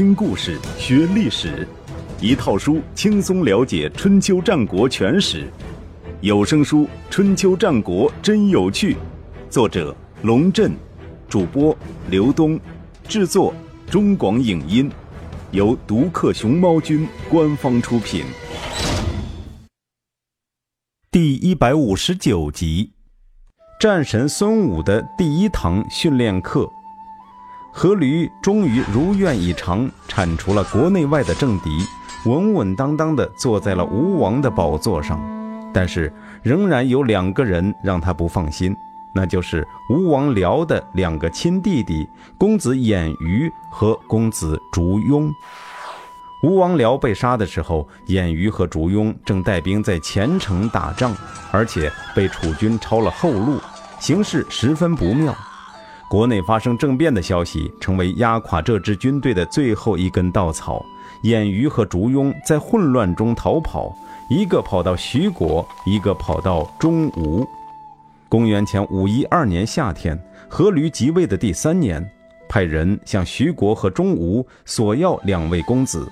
听故事学历史，一套书轻松了解春秋战国全史。有声书《春秋战国真有趣》，作者龙震，主播刘东，制作中广影音，由独克熊猫君官方出品。第一百五十九集，战神孙武的第一堂训练课。阖闾终于如愿以偿，铲除了国内外的政敌，稳稳当当地坐在了吴王的宝座上。但是，仍然有两个人让他不放心，那就是吴王僚的两个亲弟弟公子偃瑜和公子烛庸。吴王僚被杀的时候，偃瑜和烛庸正带兵在前城打仗，而且被楚军抄了后路，形势十分不妙。国内发生政变的消息，成为压垮这支军队的最后一根稻草。偃瑜和烛庸在混乱中逃跑，一个跑到徐国，一个跑到中吴。公元前五一二年夏天，阖闾即位的第三年，派人向徐国和中吴索要两位公子。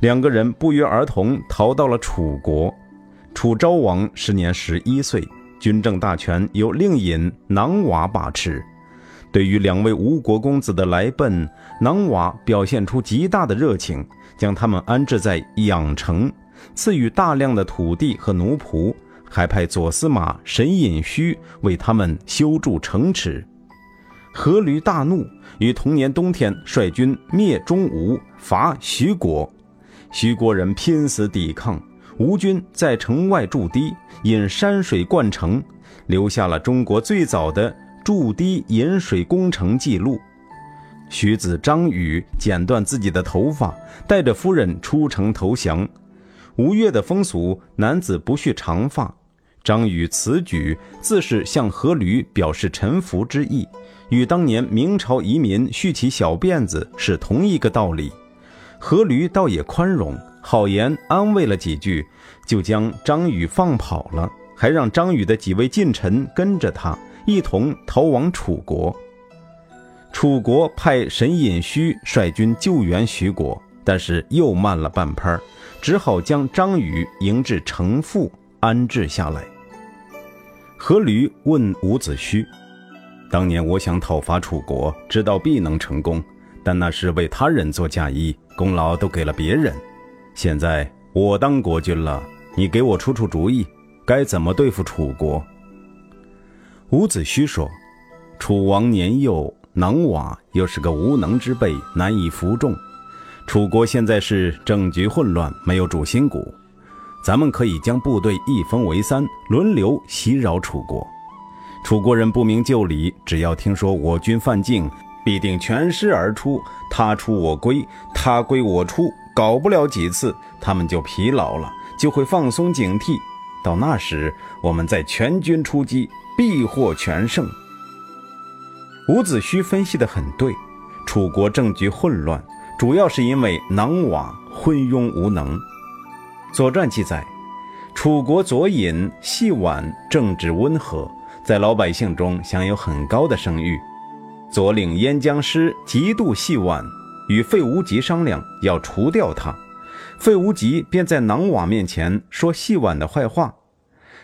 两个人不约而同逃到了楚国。楚昭王时年十一岁，军政大权由令尹囊瓦把持。对于两位吴国公子的来奔，囊瓦表现出极大的热情，将他们安置在养城，赐予大量的土地和奴仆，还派左司马沈尹须为他们修筑城池。阖闾大怒，于同年冬天率军灭中吴，伐徐国。徐国人拼死抵抗，吴军在城外筑堤，引山水灌城，留下了中国最早的。筑堤引水工程记录，徐子张宇剪断自己的头发，带着夫人出城投降。吴越的风俗，男子不蓄长发。张宇此举自是向阖闾表示臣服之意，与当年明朝移民蓄起小辫子是同一个道理。阖闾倒也宽容，好言安慰了几句，就将张宇放跑了，还让张宇的几位近臣跟着他。一同逃往楚国。楚国派沈尹须率军救援徐国，但是又慢了半拍，只好将张禹迎至城父安置下来。阖闾问伍子胥：“当年我想讨伐楚国，知道必能成功，但那是为他人做嫁衣，功劳都给了别人。现在我当国君了，你给我出出主意，该怎么对付楚国？”伍子胥说：“楚王年幼，囊瓦又是个无能之辈，难以服众。楚国现在是政局混乱，没有主心骨。咱们可以将部队一分为三，轮流袭扰楚国。楚国人不明就里，只要听说我军犯境，必定全师而出，他出我归，他归我出。搞不了几次，他们就疲劳了，就会放松警惕。到那时，我们再全军出击。”必获全胜。伍子胥分析的很对，楚国政局混乱，主要是因为囊瓦昏庸无能。《左传》记载，楚国左尹细婉政治温和，在老百姓中享有很高的声誉。左领燕将师嫉妒细婉，与费无极商量要除掉他。费无极便在囊瓦面前说细婉的坏话。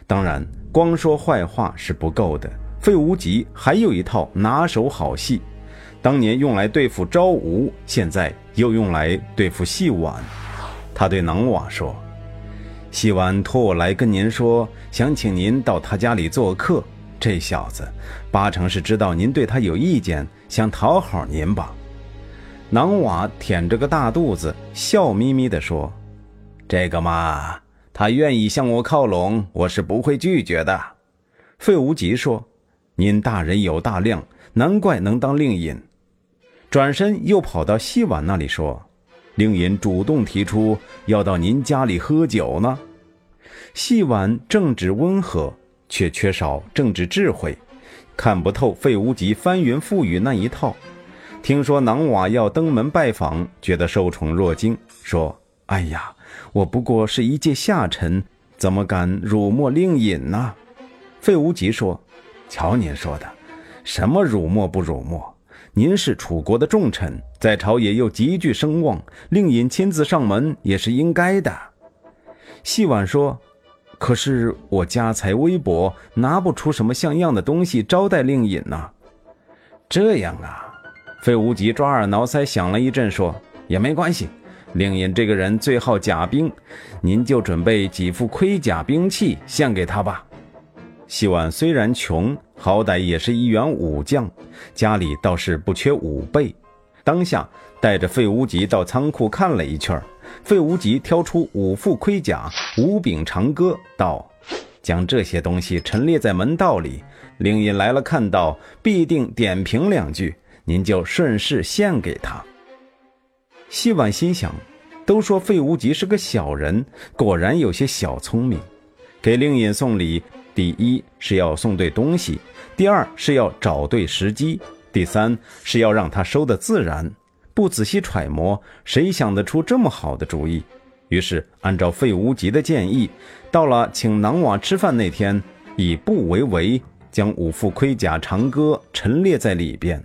当然。光说坏话是不够的，费无极还有一套拿手好戏，当年用来对付昭吴，现在又用来对付细婉。他对囊瓦说：“细婉托我来跟您说，想请您到他家里做客。这小子八成是知道您对他有意见，想讨好您吧。”囊瓦舔着个大肚子，笑眯眯地说：“这个嘛。”他愿意向我靠拢，我是不会拒绝的。费无极说：“您大人有大量，难怪能当令尹。”转身又跑到细婉那里说：“令尹主动提出要到您家里喝酒呢。”细婉正直温和，却缺少政治智慧，看不透费无极翻云覆雨那一套。听说囊瓦要登门拜访，觉得受宠若惊，说：“哎呀！”我不过是一介下臣，怎么敢辱没令尹呢？费无极说：“瞧您说的，什么辱没不辱没？您是楚国的重臣，在朝野又极具声望，令尹亲自上门也是应该的。细婉说：“可是我家财微薄，拿不出什么像样的东西招待令尹呐。”这样啊，费无极抓耳挠腮想了一阵，说：“也没关系，令尹这个人最好甲兵，您就准备几副盔甲兵器献给他吧。”细婉虽然穷，好歹也是一员武将，家里倒是不缺武备。当下带着费无极到仓库看了一圈，费无极挑出五副盔甲、五柄长戈，道：“将这些东西陈列在门道里，令尹来了看到，必定点评两句，您就顺势献给他。”细婉心想，都说费无极是个小人，果然有些小聪明，给令尹送礼。第一是要送对东西，第二是要找对时机，第三是要让他收的自然。不仔细揣摩，谁想得出这么好的主意？于是按照费无极的建议，到了请囊瓦吃饭那天，以布为围，将五副盔甲长戈陈列在里边。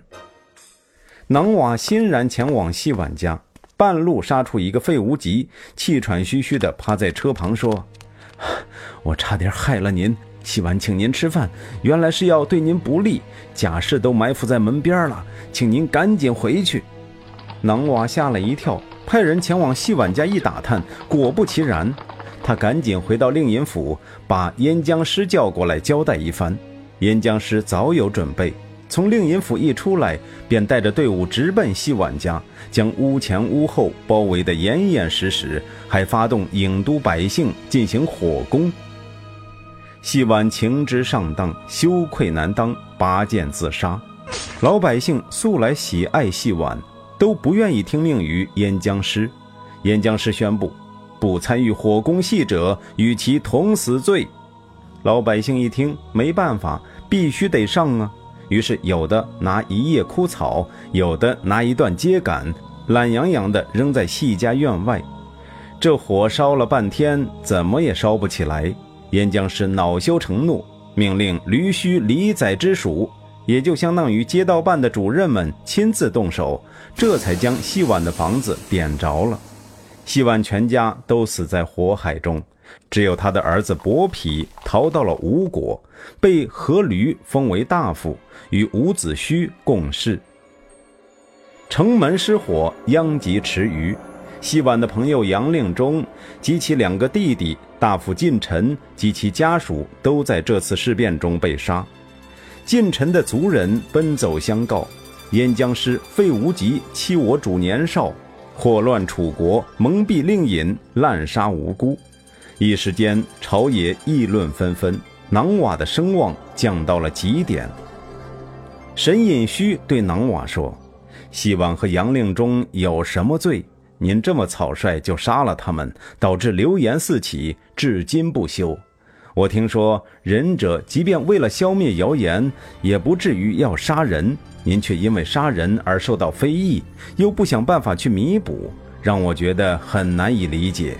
囊瓦欣然前往细婉家，半路杀出一个费无极，气喘吁吁地趴在车旁说：“ 我差点害了您。”洗完请您吃饭，原来是要对您不利。贾氏都埋伏在门边了，请您赶紧回去。囊瓦吓了一跳，派人前往细婉家一打探，果不其然。他赶紧回到令尹府，把燕将师叫过来交代一番。燕将师早有准备，从令尹府一出来，便带着队伍直奔细婉家，将屋前屋后包围得严严实实，还发动郢都百姓进行火攻。细婉情之上当，羞愧难当，拔剑自杀。老百姓素来喜爱细婉，都不愿意听命于燕江师。燕江师宣布，不参与火攻戏者，与其同死罪。老百姓一听，没办法，必须得上啊。于是有的拿一叶枯草，有的拿一段秸秆，懒洋洋地扔在细家院外。这火烧了半天，怎么也烧不起来。燕将师恼羞成怒，命令驴须李宰之属，也就相当于街道办的主任们亲自动手，这才将细碗的房子点着了。细碗全家都死在火海中，只有他的儿子伯嚭逃到了吴国，被阖闾封为大夫，与伍子胥共事。城门失火，殃及池鱼。西宛的朋友杨令忠及其两个弟弟大夫近臣及其家属都在这次事变中被杀。近臣的族人奔走相告：燕将师费无极欺我主年少，祸乱楚国，蒙蔽令尹，滥杀无辜。一时间，朝野议论纷纷，囊瓦的声望降到了极点。沈尹戌对囊瓦说：“西王和杨令忠有什么罪？”您这么草率就杀了他们，导致流言四起，至今不休。我听说仁者即便为了消灭谣言，也不至于要杀人，您却因为杀人而受到非议，又不想办法去弥补，让我觉得很难以理解。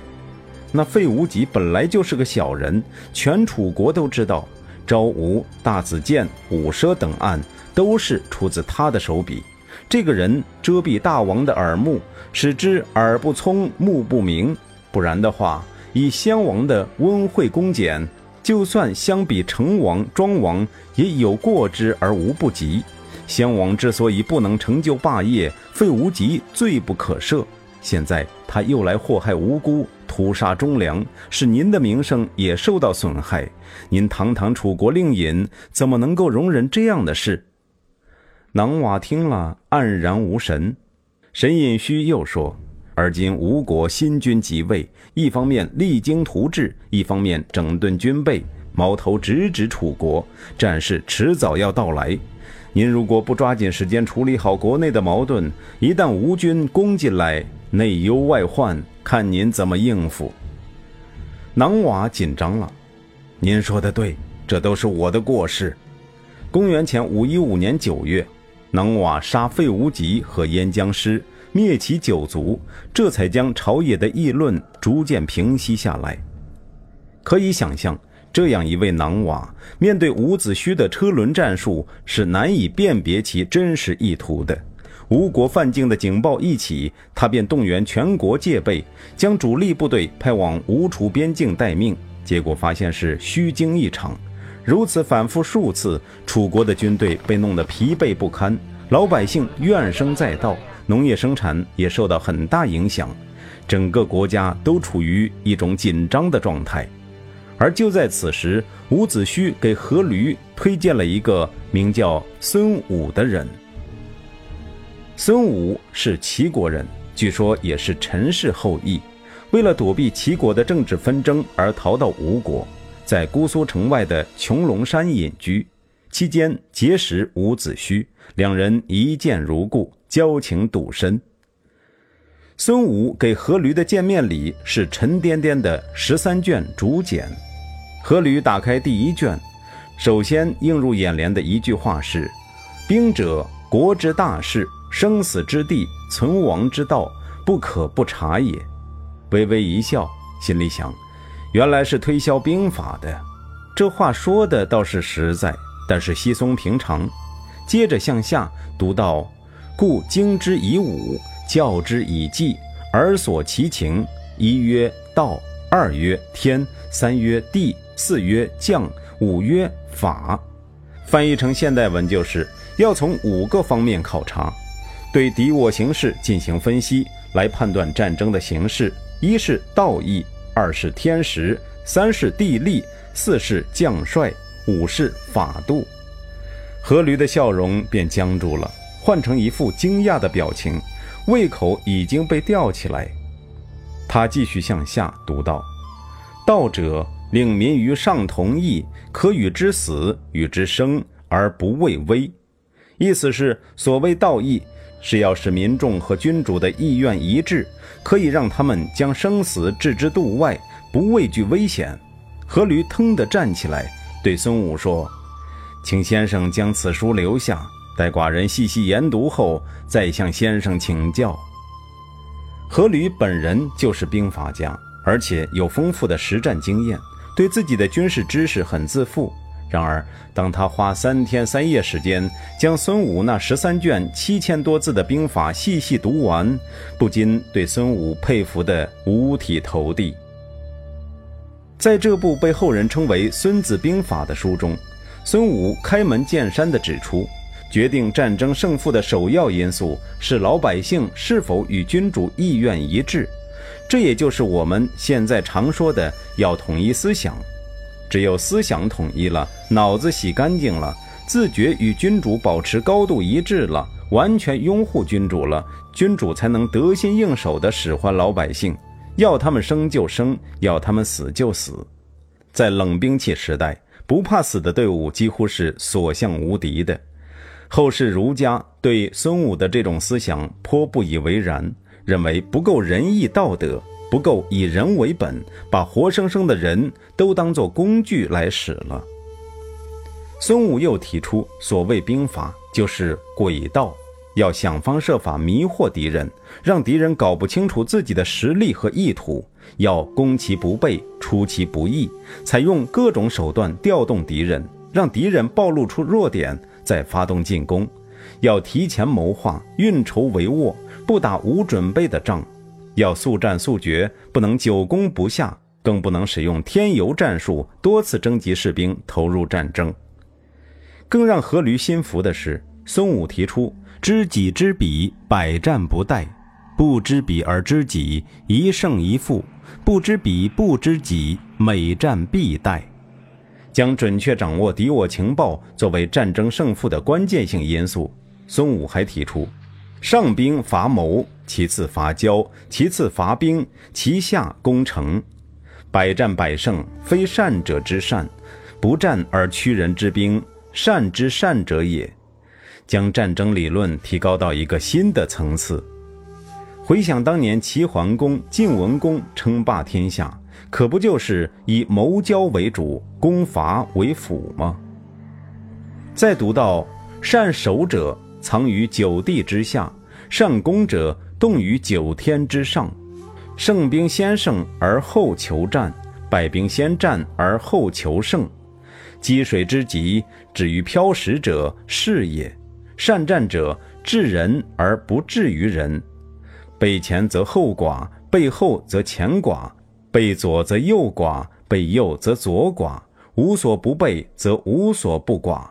那费无极本来就是个小人，全楚国都知道，昭吴、大子建、伍奢等案都是出自他的手笔。这个人遮蔽大王的耳目。使之耳不聪，目不明。不然的话，以先王的温惠恭俭，就算相比成王、庄王，也有过之而无不及。先王之所以不能成就霸业，费无极罪不可赦。现在他又来祸害无辜，屠杀忠良，使您的名声也受到损害。您堂堂楚国令尹，怎么能够容忍这样的事？囊瓦听了，黯然无神。沈尹戌又说：“而今吴国新君即位，一方面励精图治，一方面整顿军备，矛头直指楚国，战事迟早要到来。您如果不抓紧时间处理好国内的矛盾，一旦吴军攻进来，内忧外患，看您怎么应付。”囊瓦紧张了：“您说的对，这都是我的过失。”公元前五一五年九月。囊瓦杀费无极和燕将师，灭其九族，这才将朝野的议论逐渐平息下来。可以想象，这样一位囊瓦，面对伍子胥的车轮战术，是难以辨别其真实意图的。吴国犯境的警报一起，他便动员全国戒备，将主力部队派往吴楚边境待命。结果发现是虚惊一场。如此反复数次，楚国的军队被弄得疲惫不堪，老百姓怨声载道，农业生产也受到很大影响，整个国家都处于一种紧张的状态。而就在此时，伍子胥给阖闾推荐了一个名叫孙武的人。孙武是齐国人，据说也是陈氏后裔。为了躲避齐国的政治纷争而逃到吴国，在姑苏城外的穹窿山隐居。期间结识伍子胥，两人一见如故，交情笃深。孙武给阖闾的见面礼是沉甸甸的十三卷竹简。阖闾打开第一卷，首先映入眼帘的一句话是：“兵者，国之大事。”生死之地，存亡之道，不可不察也。微微一笑，心里想，原来是推销兵法的。这话说的倒是实在，但是稀松平常。接着向下读到：故经之以武，教之以纪，而所其情。一曰道，二曰天，三曰地，四曰将，五曰法。翻译成现代文就是要从五个方面考察。对敌我形势进行分析，来判断战争的形势：一是道义，二是天时，三是地利，四是将帅，五是法度。阖闾的笑容便僵住了，换成一副惊讶的表情，胃口已经被吊起来。他继续向下读道：“道者，令民于上同义，可与之死，与之生，而不畏危。”意思是，所谓道义。是要使民众和君主的意愿一致，可以让他们将生死置之度外，不畏惧危险。阖闾腾地站起来，对孙武说：“请先生将此书留下，待寡人细细研读后，再向先生请教。”阖闾本人就是兵法家，而且有丰富的实战经验，对自己的军事知识很自负。然而，当他花三天三夜时间将孙武那十三卷七千多字的兵法细细读完，不禁对孙武佩服得五体投地。在这部被后人称为《孙子兵法》的书中，孙武开门见山地指出，决定战争胜负的首要因素是老百姓是否与君主意愿一致，这也就是我们现在常说的要统一思想。只有思想统一了，脑子洗干净了，自觉与君主保持高度一致了，完全拥护君主了，君主才能得心应手地使唤老百姓，要他们生就生，要他们死就死。在冷兵器时代，不怕死的队伍几乎是所向无敌的。后世儒家对孙武的这种思想颇不以为然，认为不够仁义道德。不够以人为本，把活生生的人都当做工具来使了。孙武又提出，所谓兵法就是诡道，要想方设法迷惑敌人，让敌人搞不清楚自己的实力和意图，要攻其不备，出其不意，采用各种手段调动敌人，让敌人暴露出弱点，再发动进攻。要提前谋划，运筹帷幄，不打无准备的仗。要速战速决，不能久攻不下，更不能使用添油战术，多次征集士兵投入战争。更让阖闾心服的是，孙武提出“知己知彼，百战不殆；不知彼而知己，一胜一负；不知彼不知己，每战必殆”，将准确掌握敌我情报作为战争胜负的关键性因素。孙武还提出。上兵伐谋，其次伐交，其次伐兵，其下攻城。百战百胜，非善者之善；不战而屈人之兵，善之善者也。将战争理论提高到一个新的层次。回想当年齐桓公、晋文公称霸天下，可不就是以谋交为主，攻伐为辅吗？再读到善守者。藏于九地之下，善攻者动于九天之上。胜兵先胜而后求战，败兵先战而后求胜。积水之急，止于漂石者是也。善战者，治人而不治于人。背前则后寡，背后则前寡；背左则右寡，背右则左寡。无所不备，则无所不寡。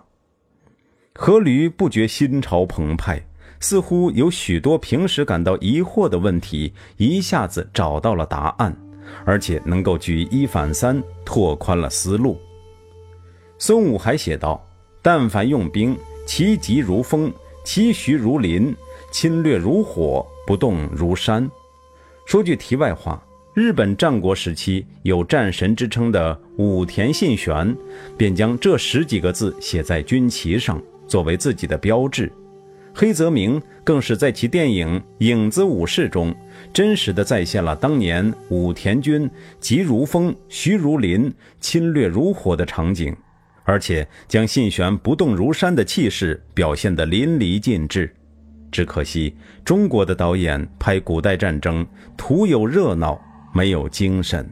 阖闾不觉心潮澎湃，似乎有许多平时感到疑惑的问题，一下子找到了答案，而且能够举一反三，拓宽了思路。孙武还写道：“但凡用兵，其疾如风，其徐如林，侵略如火，不动如山。”说句题外话。日本战国时期有战神之称的武田信玄，便将这十几个字写在军旗上，作为自己的标志。黑泽明更是在其电影《影子武士》中，真实的再现了当年武田军急如风、徐如林、侵略如火的场景，而且将信玄不动如山的气势表现得淋漓尽致。只可惜中国的导演拍古代战争，徒有热闹。没有精神。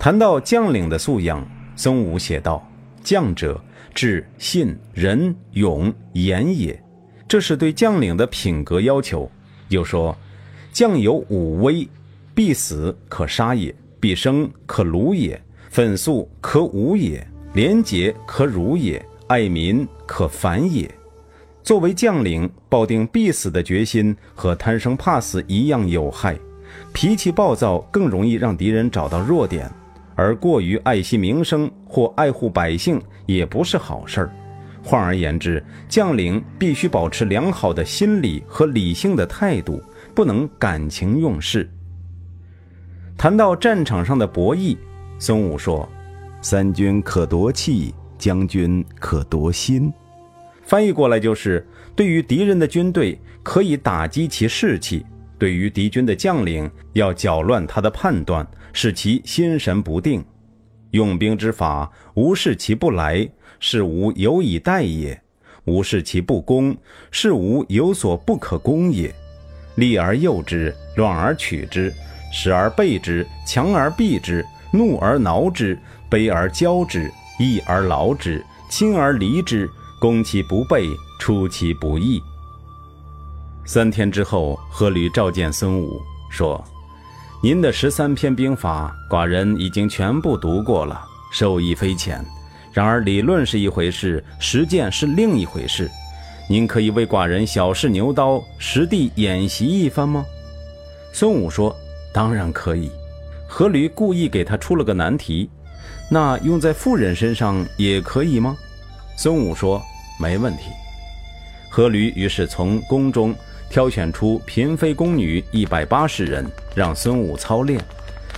谈到将领的素养，孙武写道：“将者，智、信、仁、勇、严也。”这是对将领的品格要求。又说：“将有五威：必死可杀也，必生可虏也，愤肃可侮也，廉洁可辱也，爱民可反也。”作为将领，抱定必死的决心和贪生怕死一样有害。脾气暴躁更容易让敌人找到弱点，而过于爱惜名声或爱护百姓也不是好事儿。换而言之，将领必须保持良好的心理和理性的态度，不能感情用事。谈到战场上的博弈，孙武说：“三军可夺气，将军可夺心。”翻译过来就是：对于敌人的军队，可以打击其士气。对于敌军的将领，要搅乱他的判断，使其心神不定。用兵之法，无视其不来，是无有以待也；无视其不攻，是无有所不可攻也。利而诱之，乱而取之，时而备之，强而避之，怒而挠之，悲而骄之，义而劳之，亲而离之，攻其不备，出其不意。三天之后，阖闾召见孙武，说：“您的十三篇兵法，寡人已经全部读过了，受益匪浅。然而理论是一回事，实践是另一回事。您可以为寡人小试牛刀，实地演习一番吗？”孙武说：“当然可以。”阖闾故意给他出了个难题：“那用在妇人身上也可以吗？”孙武说：“没问题。”阖闾于是从宫中。挑选出嫔妃宫女一百八十人，让孙武操练。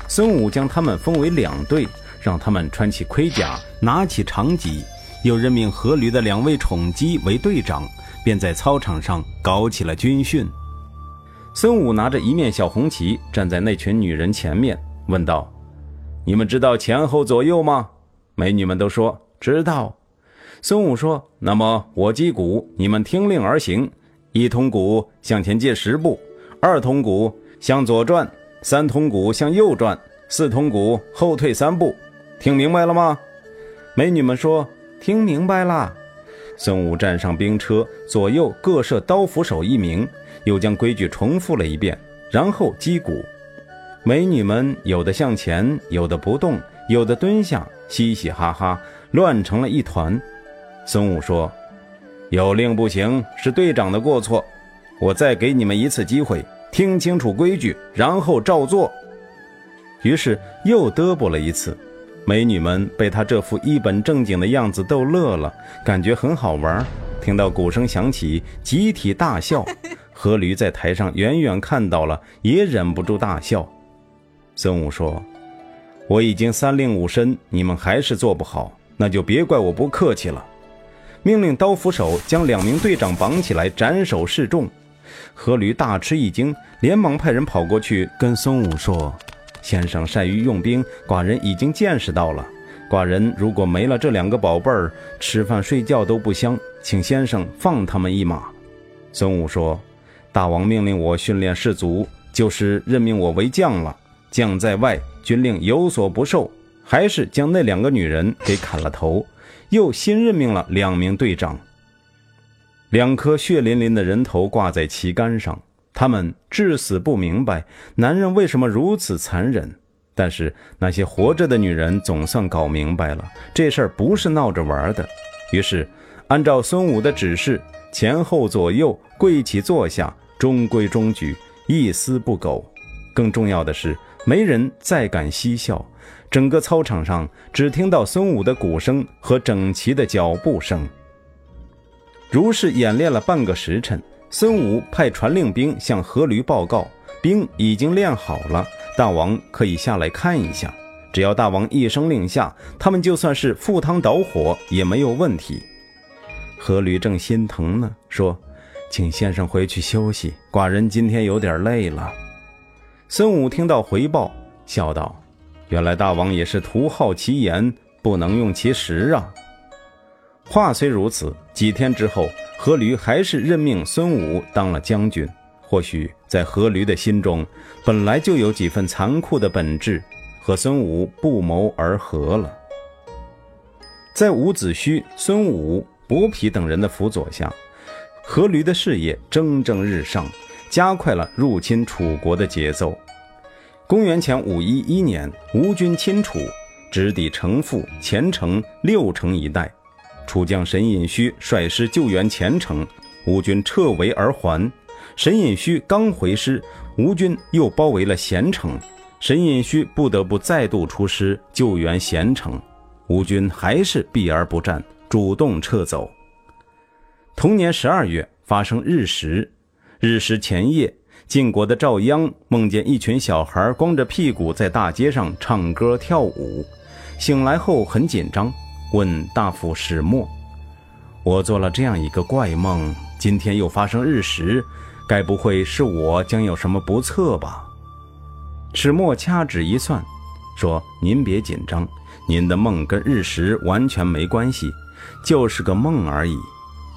孙武将他们分为两队，让他们穿起盔甲，拿起长戟，又任命阖闾的两位宠姬为队长，便在操场上搞起了军训。孙武拿着一面小红旗，站在那群女人前面，问道：“你们知道前后左右吗？”美女们都说知道。孙武说：“那么我击鼓，你们听令而行。”一通鼓向前进十步，二通鼓向左转，三通鼓向右转，四通鼓后退三步。听明白了吗？美女们说：“听明白了。”孙武站上兵车，左右各设刀斧手一名，又将规矩重复了一遍，然后击鼓。美女们有的向前，有的不动，有的蹲下，嘻嘻哈哈，乱成了一团。孙武说。有令不行是队长的过错，我再给你们一次机会，听清楚规矩，然后照做。于是又嘚啵了一次，美女们被他这副一本正经的样子逗乐了，感觉很好玩。听到鼓声响起，集体大笑。阖闾在台上远远看到了，也忍不住大笑。孙武说：“我已经三令五申，你们还是做不好，那就别怪我不客气了。”命令刀斧手将两名队长绑起来斩首示众。阖闾大吃一惊，连忙派人跑过去跟孙武说：“先生善于用兵，寡人已经见识到了。寡人如果没了这两个宝贝儿，吃饭睡觉都不香，请先生放他们一马。”孙武说：“大王命令我训练士卒，就是任命我为将了。将在外，军令有所不受，还是将那两个女人给砍了头，又新任命了两名队长。两颗血淋淋的人头挂在旗杆上，他们至死不明白男人为什么如此残忍。但是那些活着的女人总算搞明白了，这事儿不是闹着玩的。于是，按照孙武的指示，前后左右跪起坐下，中规中矩，一丝不苟。更重要的是，没人再敢嬉笑。整个操场上只听到孙武的鼓声和整齐的脚步声。如是演练了半个时辰，孙武派传令兵向阖闾报告，兵已经练好了，大王可以下来看一下。只要大王一声令下，他们就算是赴汤蹈火也没有问题。阖闾正心疼呢，说：“请先生回去休息，寡人今天有点累了。”孙武听到回报，笑道：“原来大王也是徒好其言，不能用其实啊。”话虽如此，几天之后，阖闾还是任命孙武当了将军。或许在阖闾的心中，本来就有几分残酷的本质，和孙武不谋而合了。在伍子胥、孙武、伯嚭等人的辅佐下，阖闾的事业蒸蒸日上，加快了入侵楚国的节奏。公元前五一一年，吴军侵楚，直抵城父、前城、六城一带。楚将沈尹须率师救援前城，吴军撤围而还。沈尹须刚回师，吴军又包围了咸城，沈尹须不得不再度出师救援咸城。吴军还是避而不战，主动撤走。同年十二月发生日食，日食前夜，晋国的赵鞅梦见一群小孩光着屁股在大街上唱歌跳舞，醒来后很紧张。问大夫始末：“我做了这样一个怪梦，今天又发生日食，该不会是我将有什么不测吧？”始末掐指一算，说：“您别紧张，您的梦跟日食完全没关系，就是个梦而已。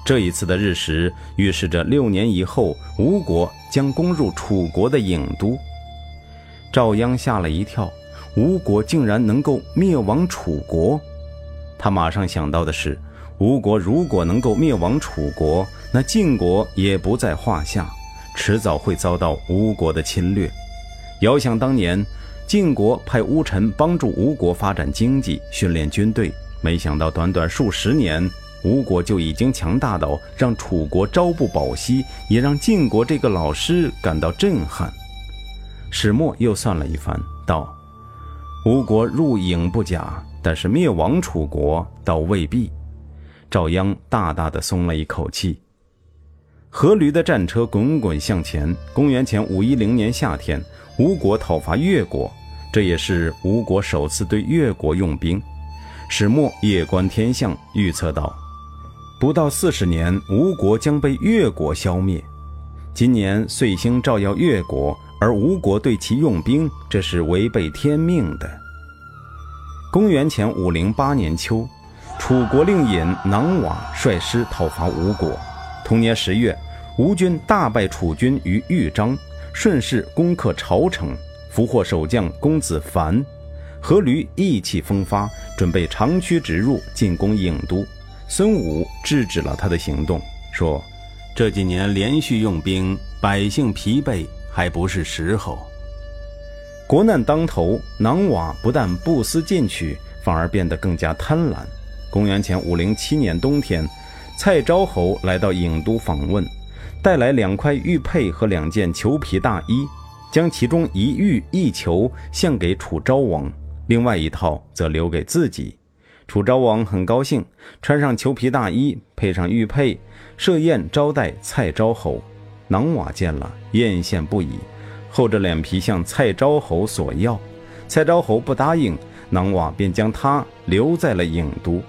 这一次的日食预示着六年以后吴国将攻入楚国的郢都。”赵鞅吓了一跳，吴国竟然能够灭亡楚国。他马上想到的是，吴国如果能够灭亡楚国，那晋国也不在话下，迟早会遭到吴国的侵略。遥想当年，晋国派乌臣帮助吴国发展经济、训练军队，没想到短短数十年，吴国就已经强大到让楚国朝不保夕，也让晋国这个老师感到震撼。始末又算了一番，道：“吴国入郢不假。”但是灭亡楚国倒未必，赵鞅大大的松了一口气。阖闾的战车滚滚向前。公元前五一零年夏天，吴国讨伐越国，这也是吴国首次对越国用兵。始末夜观天象，预测到，不到四十年，吴国将被越国消灭。今年岁星照耀越国，而吴国对其用兵，这是违背天命的。公元前五零八年秋，楚国令尹囊瓦率师讨伐吴国。同年十月，吴军大败楚军于豫章，顺势攻克朝城，俘获守将公子凡。阖闾意气风发，准备长驱直入，进攻郢都。孙武制止了他的行动，说：“这几年连续用兵，百姓疲惫，还不是时候。”国难当头，囊瓦不但不思进取，反而变得更加贪婪。公元前五零七年冬天，蔡昭侯来到郢都访问，带来两块玉佩和两件裘皮大衣，将其中一玉一裘献给楚昭王，另外一套则留给自己。楚昭王很高兴，穿上裘皮大衣，配上玉佩，设宴招待蔡昭侯。囊瓦见了，艳羡不已。厚着脸皮向蔡昭侯索要，蔡昭侯不答应，囊瓦便将他留在了郢都。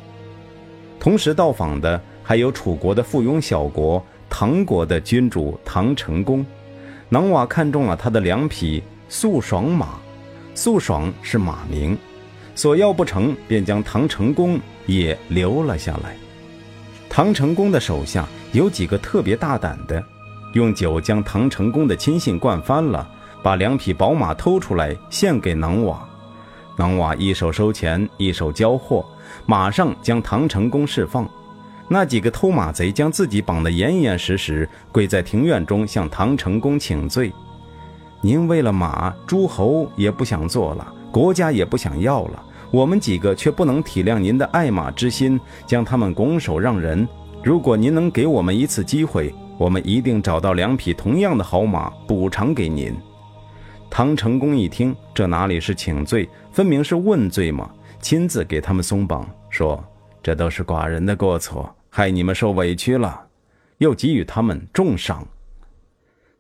同时到访的还有楚国的附庸小国唐国的君主唐成公。囊瓦看中了他的两匹素爽马，素爽是马名，索要不成，便将唐成功也留了下来。唐成功的手下有几个特别大胆的。用酒将唐成功的亲信灌翻了，把两匹宝马偷出来献给囊瓦。囊瓦一手收钱，一手交货，马上将唐成功释放。那几个偷马贼将自己绑得严严实实，跪在庭院中向唐成功请罪。您为了马，诸侯也不想做了，国家也不想要了，我们几个却不能体谅您的爱马之心，将他们拱手让人。如果您能给我们一次机会，我们一定找到两匹同样的好马补偿给您。唐成功一听，这哪里是请罪，分明是问罪嘛！亲自给他们松绑，说这都是寡人的过错，害你们受委屈了，又给予他们重赏。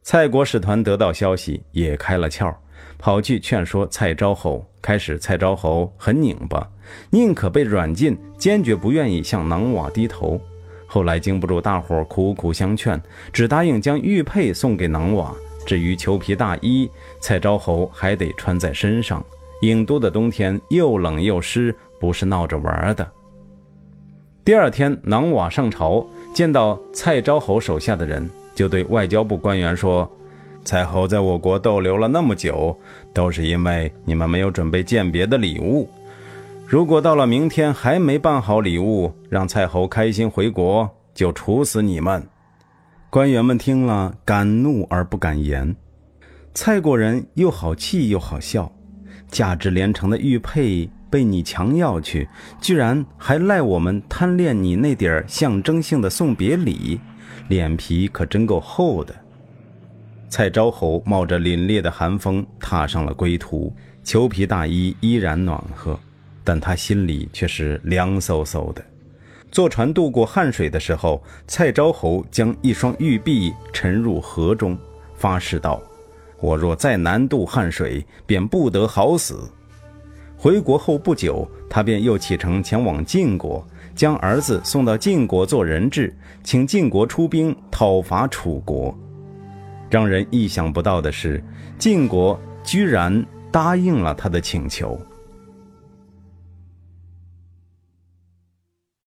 蔡国使团得到消息，也开了窍，跑去劝说蔡昭侯。开始，蔡昭侯很拧巴，宁可被软禁，坚决不愿意向囊瓦低头。后来经不住大伙苦苦相劝，只答应将玉佩送给囊瓦。至于裘皮大衣，蔡昭侯还得穿在身上。郢都的冬天又冷又湿，不是闹着玩的。第二天，囊瓦上朝，见到蔡昭侯手下的人。就对外交部官员说：“蔡侯在我国逗留了那么久，都是因为你们没有准备鉴别的礼物。如果到了明天还没办好礼物，让蔡侯开心回国，就处死你们。”官员们听了，敢怒而不敢言。蔡国人又好气又好笑，价值连城的玉佩被你强要去，居然还赖我们贪恋你那点象征性的送别礼。脸皮可真够厚的。蔡昭侯冒着凛冽的寒风踏上了归途，裘皮大衣依然暖和，但他心里却是凉飕飕的。坐船渡过汉水的时候，蔡昭侯将一双玉璧沉入河中，发誓道：“我若再难渡汉水，便不得好死。”回国后不久，他便又启程前往晋国。将儿子送到晋国做人质，请晋国出兵讨伐楚国。让人意想不到的是，晋国居然答应了他的请求。